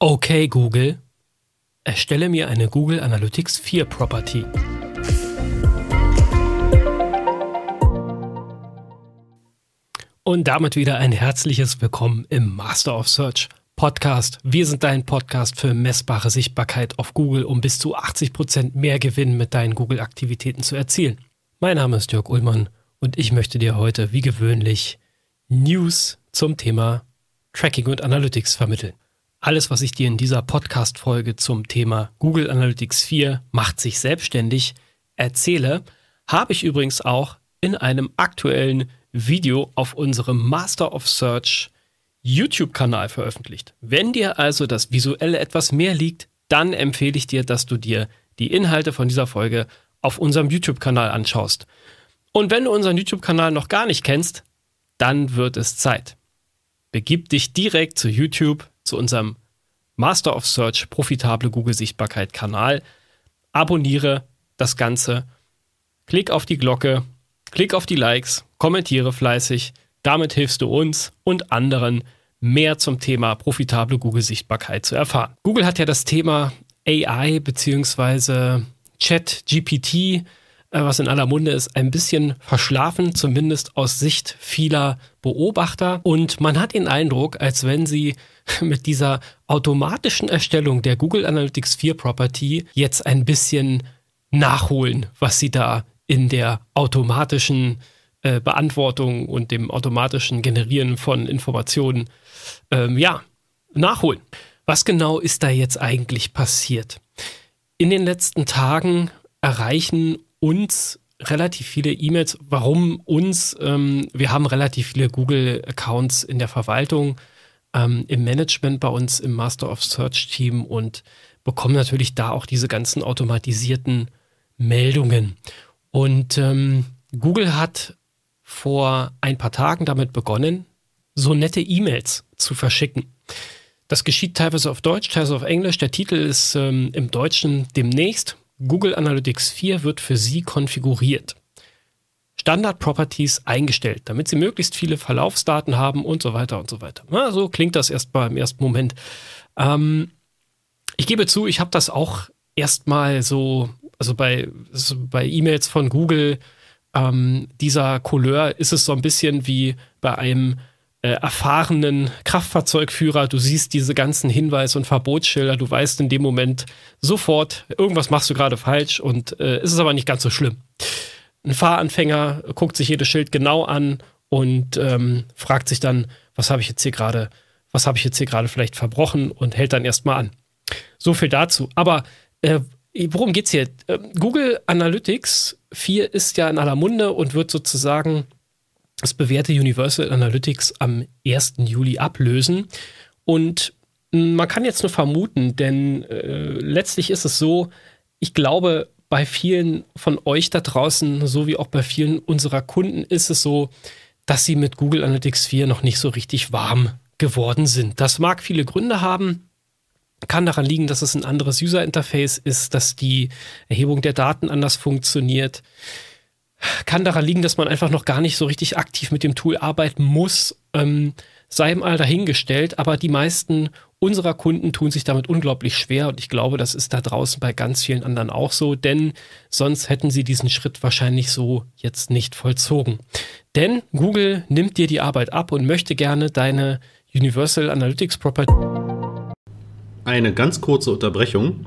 Okay Google, erstelle mir eine Google Analytics 4 Property. Und damit wieder ein herzliches Willkommen im Master of Search Podcast. Wir sind dein Podcast für messbare Sichtbarkeit auf Google, um bis zu 80 Prozent mehr Gewinn mit deinen Google-Aktivitäten zu erzielen. Mein Name ist Jörg Ullmann und ich möchte dir heute, wie gewöhnlich, News zum Thema Tracking und Analytics vermitteln. Alles, was ich dir in dieser Podcast-Folge zum Thema Google Analytics 4 macht sich selbstständig erzähle, habe ich übrigens auch in einem aktuellen Video auf unserem Master of Search YouTube-Kanal veröffentlicht. Wenn dir also das Visuelle etwas mehr liegt, dann empfehle ich dir, dass du dir die Inhalte von dieser Folge auf unserem YouTube-Kanal anschaust. Und wenn du unseren YouTube-Kanal noch gar nicht kennst, dann wird es Zeit. Begib dich direkt zu YouTube, zu unserem Master of Search profitable Google Sichtbarkeit Kanal. Abonniere das Ganze. Klick auf die Glocke, klick auf die Likes, kommentiere fleißig. Damit hilfst du uns und anderen mehr zum Thema profitable Google Sichtbarkeit zu erfahren. Google hat ja das Thema AI bzw. Chat GPT was in aller Munde ist, ein bisschen verschlafen, zumindest aus Sicht vieler Beobachter. Und man hat den Eindruck, als wenn sie mit dieser automatischen Erstellung der Google Analytics 4 Property jetzt ein bisschen nachholen, was sie da in der automatischen äh, Beantwortung und dem automatischen Generieren von Informationen ähm, ja, nachholen. Was genau ist da jetzt eigentlich passiert? In den letzten Tagen erreichen uns relativ viele E-Mails. Warum uns? Ähm, wir haben relativ viele Google-Accounts in der Verwaltung, ähm, im Management bei uns im Master of Search Team und bekommen natürlich da auch diese ganzen automatisierten Meldungen. Und ähm, Google hat vor ein paar Tagen damit begonnen, so nette E-Mails zu verschicken. Das geschieht teilweise auf Deutsch, teilweise auf Englisch. Der Titel ist ähm, im Deutschen demnächst. Google Analytics 4 wird für Sie konfiguriert. Standard Properties eingestellt, damit Sie möglichst viele Verlaufsdaten haben und so weiter und so weiter. Na, so klingt das erstmal im ersten Moment. Ähm, ich gebe zu, ich habe das auch erstmal so, also bei, so bei E-Mails von Google, ähm, dieser Couleur ist es so ein bisschen wie bei einem äh, erfahrenen Kraftfahrzeugführer, du siehst diese ganzen Hinweise und Verbotsschilder, du weißt in dem Moment sofort, irgendwas machst du gerade falsch und äh, ist es aber nicht ganz so schlimm. Ein Fahranfänger guckt sich jedes Schild genau an und ähm, fragt sich dann, was habe ich jetzt hier gerade, was habe ich jetzt hier gerade vielleicht verbrochen und hält dann erstmal an. So viel dazu. Aber äh, worum geht's hier? Äh, Google Analytics 4 ist ja in aller Munde und wird sozusagen das bewährte Universal Analytics am 1. Juli ablösen. Und man kann jetzt nur vermuten, denn äh, letztlich ist es so, ich glaube, bei vielen von euch da draußen, so wie auch bei vielen unserer Kunden, ist es so, dass sie mit Google Analytics 4 noch nicht so richtig warm geworden sind. Das mag viele Gründe haben. Kann daran liegen, dass es ein anderes User-Interface ist, dass die Erhebung der Daten anders funktioniert. Kann daran liegen, dass man einfach noch gar nicht so richtig aktiv mit dem Tool arbeiten muss. Ähm, sei mal dahingestellt, aber die meisten unserer Kunden tun sich damit unglaublich schwer und ich glaube, das ist da draußen bei ganz vielen anderen auch so, denn sonst hätten sie diesen Schritt wahrscheinlich so jetzt nicht vollzogen. Denn Google nimmt dir die Arbeit ab und möchte gerne deine Universal Analytics Property. Eine ganz kurze Unterbrechung.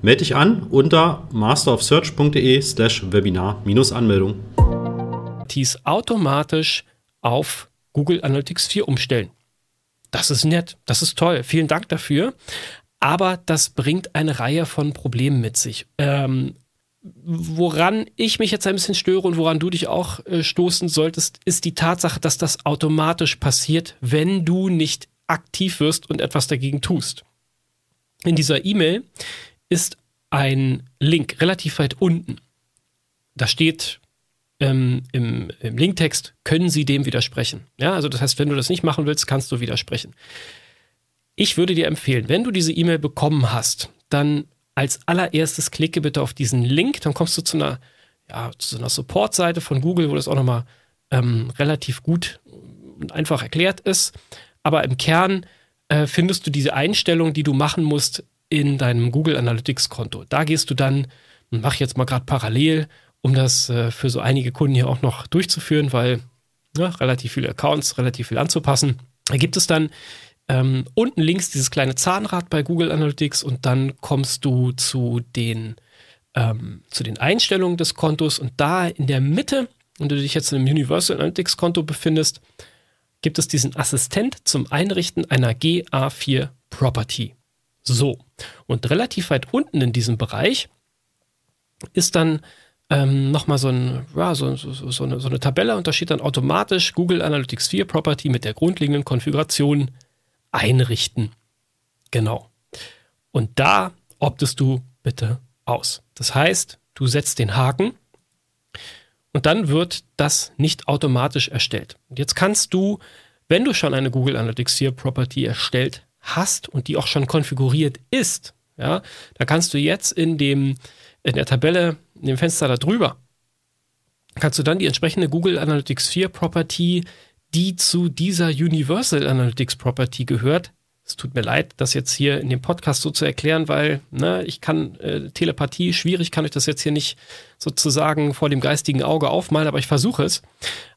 Melde dich an unter masterofsearch.de slash Webinar-Anmeldung. automatisch auf Google Analytics 4 umstellen. Das ist nett, das ist toll. Vielen Dank dafür. Aber das bringt eine Reihe von Problemen mit sich. Ähm, woran ich mich jetzt ein bisschen störe und woran du dich auch äh, stoßen solltest, ist die Tatsache, dass das automatisch passiert, wenn du nicht aktiv wirst und etwas dagegen tust. In dieser E-Mail ist ein Link relativ weit unten. Da steht ähm, im, im Linktext, können Sie dem widersprechen. Ja, also das heißt, wenn du das nicht machen willst, kannst du widersprechen. Ich würde dir empfehlen, wenn du diese E-Mail bekommen hast, dann als allererstes klicke bitte auf diesen Link, dann kommst du zu einer, ja, zu einer Support-Seite von Google, wo das auch nochmal ähm, relativ gut und einfach erklärt ist. Aber im Kern äh, findest du diese Einstellung, die du machen musst in deinem Google Analytics Konto. Da gehst du dann, mach jetzt mal gerade parallel, um das äh, für so einige Kunden hier auch noch durchzuführen, weil ja, relativ viele Accounts, relativ viel anzupassen. Da gibt es dann ähm, unten links dieses kleine Zahnrad bei Google Analytics und dann kommst du zu den, ähm, zu den Einstellungen des Kontos und da in der Mitte, wenn du dich jetzt in einem Universal Analytics Konto befindest, gibt es diesen Assistent zum Einrichten einer GA4 Property. So, und relativ weit unten in diesem Bereich ist dann ähm, nochmal so, ein, ja, so, so, so, eine, so eine Tabelle und da steht dann automatisch Google Analytics 4 Property mit der grundlegenden Konfiguration einrichten. Genau. Und da optest du bitte aus. Das heißt, du setzt den Haken und dann wird das nicht automatisch erstellt. Und jetzt kannst du, wenn du schon eine Google Analytics 4 Property erstellt hast und die auch schon konfiguriert ist, ja, da kannst du jetzt in dem in der Tabelle, in dem Fenster da drüber, kannst du dann die entsprechende Google Analytics 4 Property, die zu dieser Universal Analytics Property gehört. Es tut mir leid, das jetzt hier in dem Podcast so zu erklären, weil ne, ich kann äh, Telepathie schwierig, kann ich das jetzt hier nicht sozusagen vor dem geistigen Auge aufmalen, aber ich versuche es.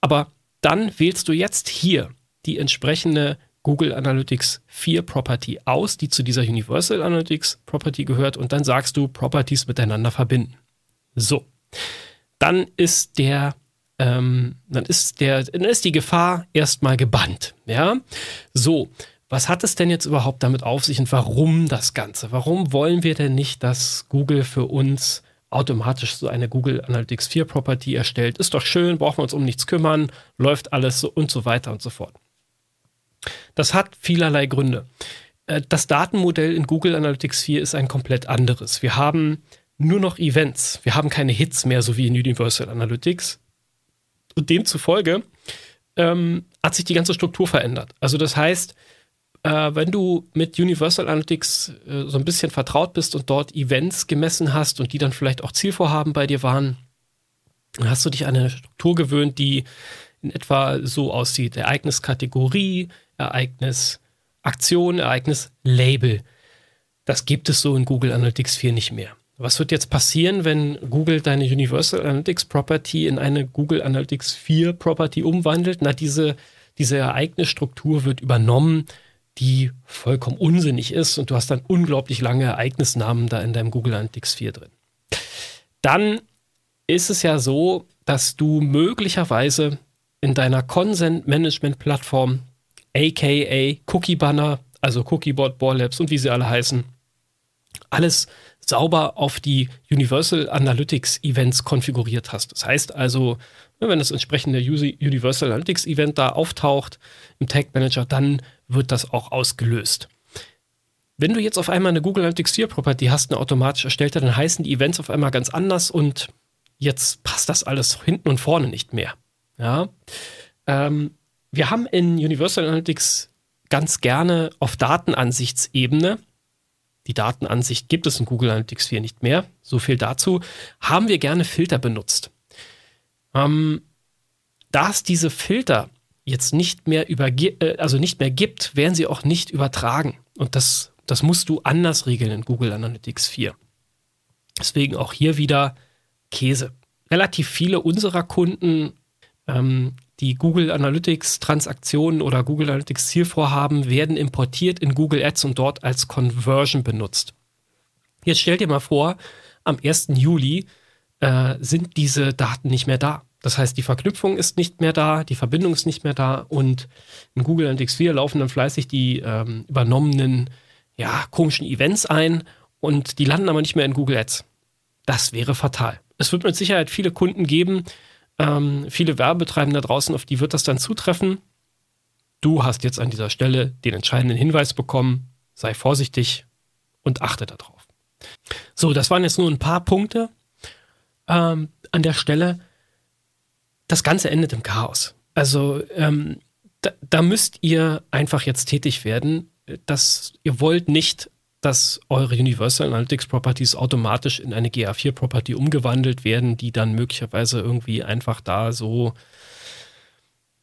Aber dann wählst du jetzt hier die entsprechende Google Analytics 4 Property aus, die zu dieser Universal Analytics Property gehört und dann sagst du Properties miteinander verbinden. So. Dann ist der ähm, dann ist der, dann ist die Gefahr erstmal gebannt. Ja, so. Was hat es denn jetzt überhaupt damit auf sich und warum das Ganze? Warum wollen wir denn nicht, dass Google für uns automatisch so eine Google Analytics 4 Property erstellt? Ist doch schön, brauchen wir uns um nichts kümmern, läuft alles so und so weiter und so fort. Das hat vielerlei Gründe. Äh, das Datenmodell in Google Analytics 4 ist ein komplett anderes. Wir haben nur noch Events. Wir haben keine Hits mehr, so wie in Universal Analytics. Und demzufolge ähm, hat sich die ganze Struktur verändert. Also das heißt, äh, wenn du mit Universal Analytics äh, so ein bisschen vertraut bist und dort Events gemessen hast und die dann vielleicht auch Zielvorhaben bei dir waren, dann hast du dich an eine Struktur gewöhnt, die in etwa so aussieht. Ereigniskategorie, Ereignis Aktion, Ereignis Label. Das gibt es so in Google Analytics 4 nicht mehr. Was wird jetzt passieren, wenn Google deine Universal Analytics Property in eine Google Analytics 4 Property umwandelt? Na, diese, diese Ereignisstruktur wird übernommen, die vollkommen unsinnig ist und du hast dann unglaublich lange Ereignisnamen da in deinem Google Analytics 4 drin. Dann ist es ja so, dass du möglicherweise in deiner Consent Management Plattform aka Cookie Banner, also Cookiebot, Borlabs und wie sie alle heißen, alles sauber auf die Universal Analytics Events konfiguriert hast. Das heißt also, wenn das entsprechende Universal Analytics Event da auftaucht im Tag Manager, dann wird das auch ausgelöst. Wenn du jetzt auf einmal eine Google Analytics 4 Property hast, eine automatisch erstellte, dann heißen die Events auf einmal ganz anders und jetzt passt das alles hinten und vorne nicht mehr. Ja. Ähm, wir haben in Universal Analytics ganz gerne auf Datenansichtsebene, die Datenansicht gibt es in Google Analytics 4 nicht mehr, so viel dazu, haben wir gerne Filter benutzt. Ähm, da es diese Filter jetzt nicht mehr äh, also nicht mehr gibt, werden sie auch nicht übertragen. Und das, das musst du anders regeln in Google Analytics 4. Deswegen auch hier wieder Käse. Relativ viele unserer Kunden ähm, die Google Analytics Transaktionen oder Google Analytics Zielvorhaben werden importiert in Google Ads und dort als Conversion benutzt. Jetzt stell dir mal vor, am 1. Juli äh, sind diese Daten nicht mehr da. Das heißt, die Verknüpfung ist nicht mehr da, die Verbindung ist nicht mehr da und in Google Analytics 4 laufen dann fleißig die ähm, übernommenen, ja, komischen Events ein und die landen aber nicht mehr in Google Ads. Das wäre fatal. Es wird mit Sicherheit viele Kunden geben, ähm, viele Werbetreibende da draußen, auf die wird das dann zutreffen. Du hast jetzt an dieser Stelle den entscheidenden Hinweis bekommen. Sei vorsichtig und achte darauf. So, das waren jetzt nur ein paar Punkte ähm, an der Stelle. Das Ganze endet im Chaos. Also ähm, da, da müsst ihr einfach jetzt tätig werden. dass ihr wollt nicht, dass eure Universal Analytics Properties automatisch in eine GA4 Property umgewandelt werden, die dann möglicherweise irgendwie einfach da so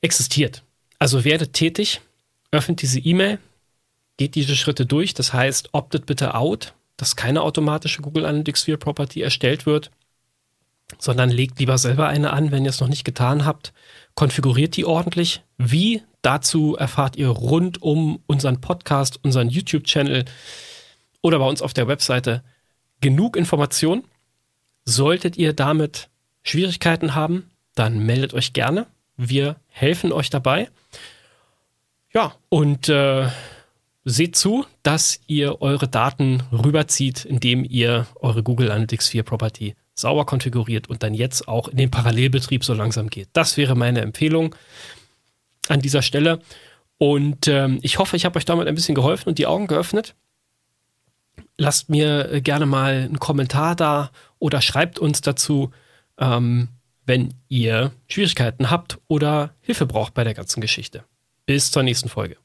existiert. Also werdet tätig, öffnet diese E-Mail, geht diese Schritte durch. Das heißt, optet bitte out, dass keine automatische Google Analytics 4 Property erstellt wird, sondern legt lieber selber eine an, wenn ihr es noch nicht getan habt. Konfiguriert die ordentlich. Wie? Dazu erfahrt ihr rund um unseren Podcast, unseren YouTube-Channel oder bei uns auf der Webseite genug Informationen. Solltet ihr damit Schwierigkeiten haben, dann meldet euch gerne. Wir helfen euch dabei. Ja, und äh, seht zu, dass ihr eure Daten rüberzieht, indem ihr eure Google Analytics 4 Property sauber konfiguriert und dann jetzt auch in den Parallelbetrieb so langsam geht. Das wäre meine Empfehlung an dieser Stelle. Und ähm, ich hoffe, ich habe euch damit ein bisschen geholfen und die Augen geöffnet. Lasst mir gerne mal einen Kommentar da oder schreibt uns dazu, ähm, wenn ihr Schwierigkeiten habt oder Hilfe braucht bei der ganzen Geschichte. Bis zur nächsten Folge.